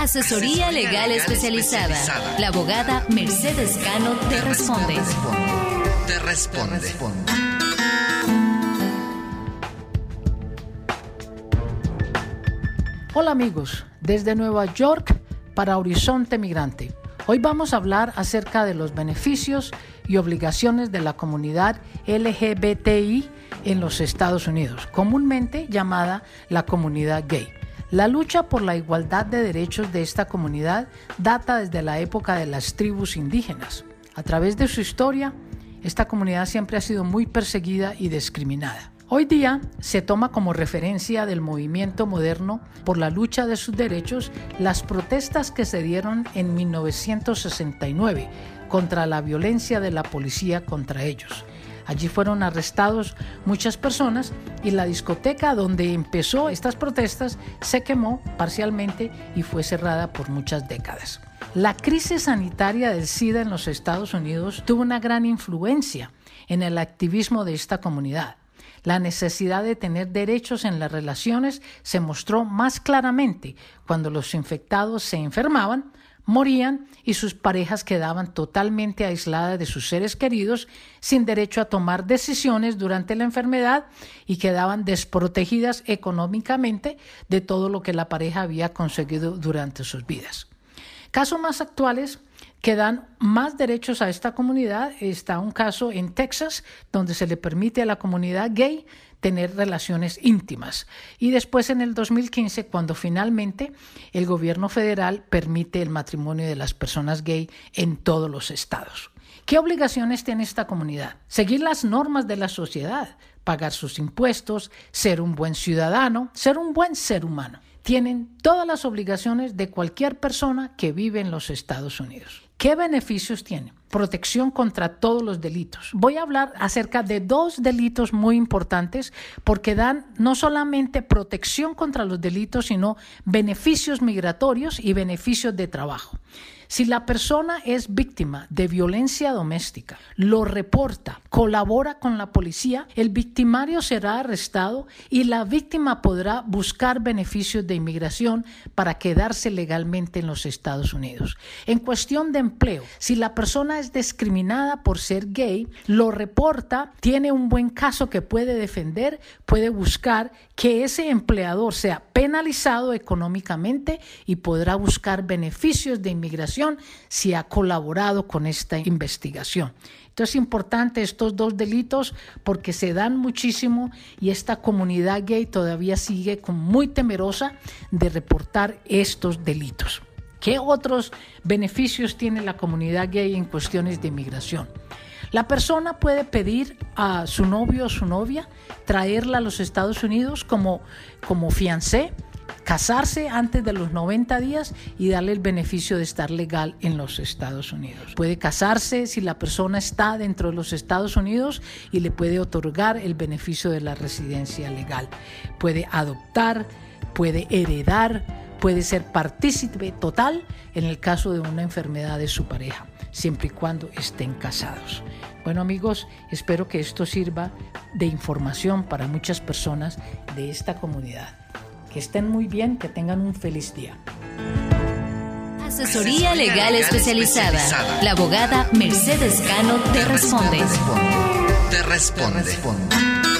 Asesoría legal especializada. La abogada Mercedes Cano te responde. Te responde. Hola amigos, desde Nueva York para Horizonte Migrante. Hoy vamos a hablar acerca de los beneficios y obligaciones de la comunidad LGBTI en los Estados Unidos, comúnmente llamada la comunidad gay. La lucha por la igualdad de derechos de esta comunidad data desde la época de las tribus indígenas. A través de su historia, esta comunidad siempre ha sido muy perseguida y discriminada. Hoy día se toma como referencia del movimiento moderno por la lucha de sus derechos las protestas que se dieron en 1969 contra la violencia de la policía contra ellos. Allí fueron arrestados muchas personas y la discoteca donde empezó estas protestas se quemó parcialmente y fue cerrada por muchas décadas. La crisis sanitaria del SIDA en los Estados Unidos tuvo una gran influencia en el activismo de esta comunidad. La necesidad de tener derechos en las relaciones se mostró más claramente cuando los infectados se enfermaban morían y sus parejas quedaban totalmente aisladas de sus seres queridos, sin derecho a tomar decisiones durante la enfermedad y quedaban desprotegidas económicamente de todo lo que la pareja había conseguido durante sus vidas. Casos más actuales que dan más derechos a esta comunidad está un caso en Texas donde se le permite a la comunidad gay tener relaciones íntimas. Y después en el 2015, cuando finalmente el gobierno federal permite el matrimonio de las personas gay en todos los estados. ¿Qué obligaciones tiene esta comunidad? Seguir las normas de la sociedad, pagar sus impuestos, ser un buen ciudadano, ser un buen ser humano. Tienen todas las obligaciones de cualquier persona que vive en los Estados Unidos. ¿Qué beneficios tiene? Protección contra todos los delitos. Voy a hablar acerca de dos delitos muy importantes porque dan no solamente protección contra los delitos, sino beneficios migratorios y beneficios de trabajo. Si la persona es víctima de violencia doméstica, lo reporta, colabora con la policía, el victimario será arrestado y la víctima podrá buscar beneficios de inmigración para quedarse legalmente en los Estados Unidos. En cuestión de empleo, si la persona es discriminada por ser gay, lo reporta, tiene un buen caso que puede defender, puede buscar que ese empleador sea penalizado económicamente y podrá buscar beneficios de inmigración si ha colaborado con esta investigación. Entonces es importante estos dos delitos porque se dan muchísimo y esta comunidad gay todavía sigue muy temerosa de reportar estos delitos. ¿Qué otros beneficios tiene la comunidad gay en cuestiones de inmigración? La persona puede pedir a su novio o su novia traerla a los Estados Unidos como, como fiancé, casarse antes de los 90 días y darle el beneficio de estar legal en los Estados Unidos. Puede casarse si la persona está dentro de los Estados Unidos y le puede otorgar el beneficio de la residencia legal. Puede adoptar, puede heredar, puede ser partícipe total en el caso de una enfermedad de su pareja siempre y cuando estén casados. Bueno amigos, espero que esto sirva de información para muchas personas de esta comunidad. Que estén muy bien, que tengan un feliz día. Asesoría legal especializada. La abogada Mercedes Cano te responde. Te responde.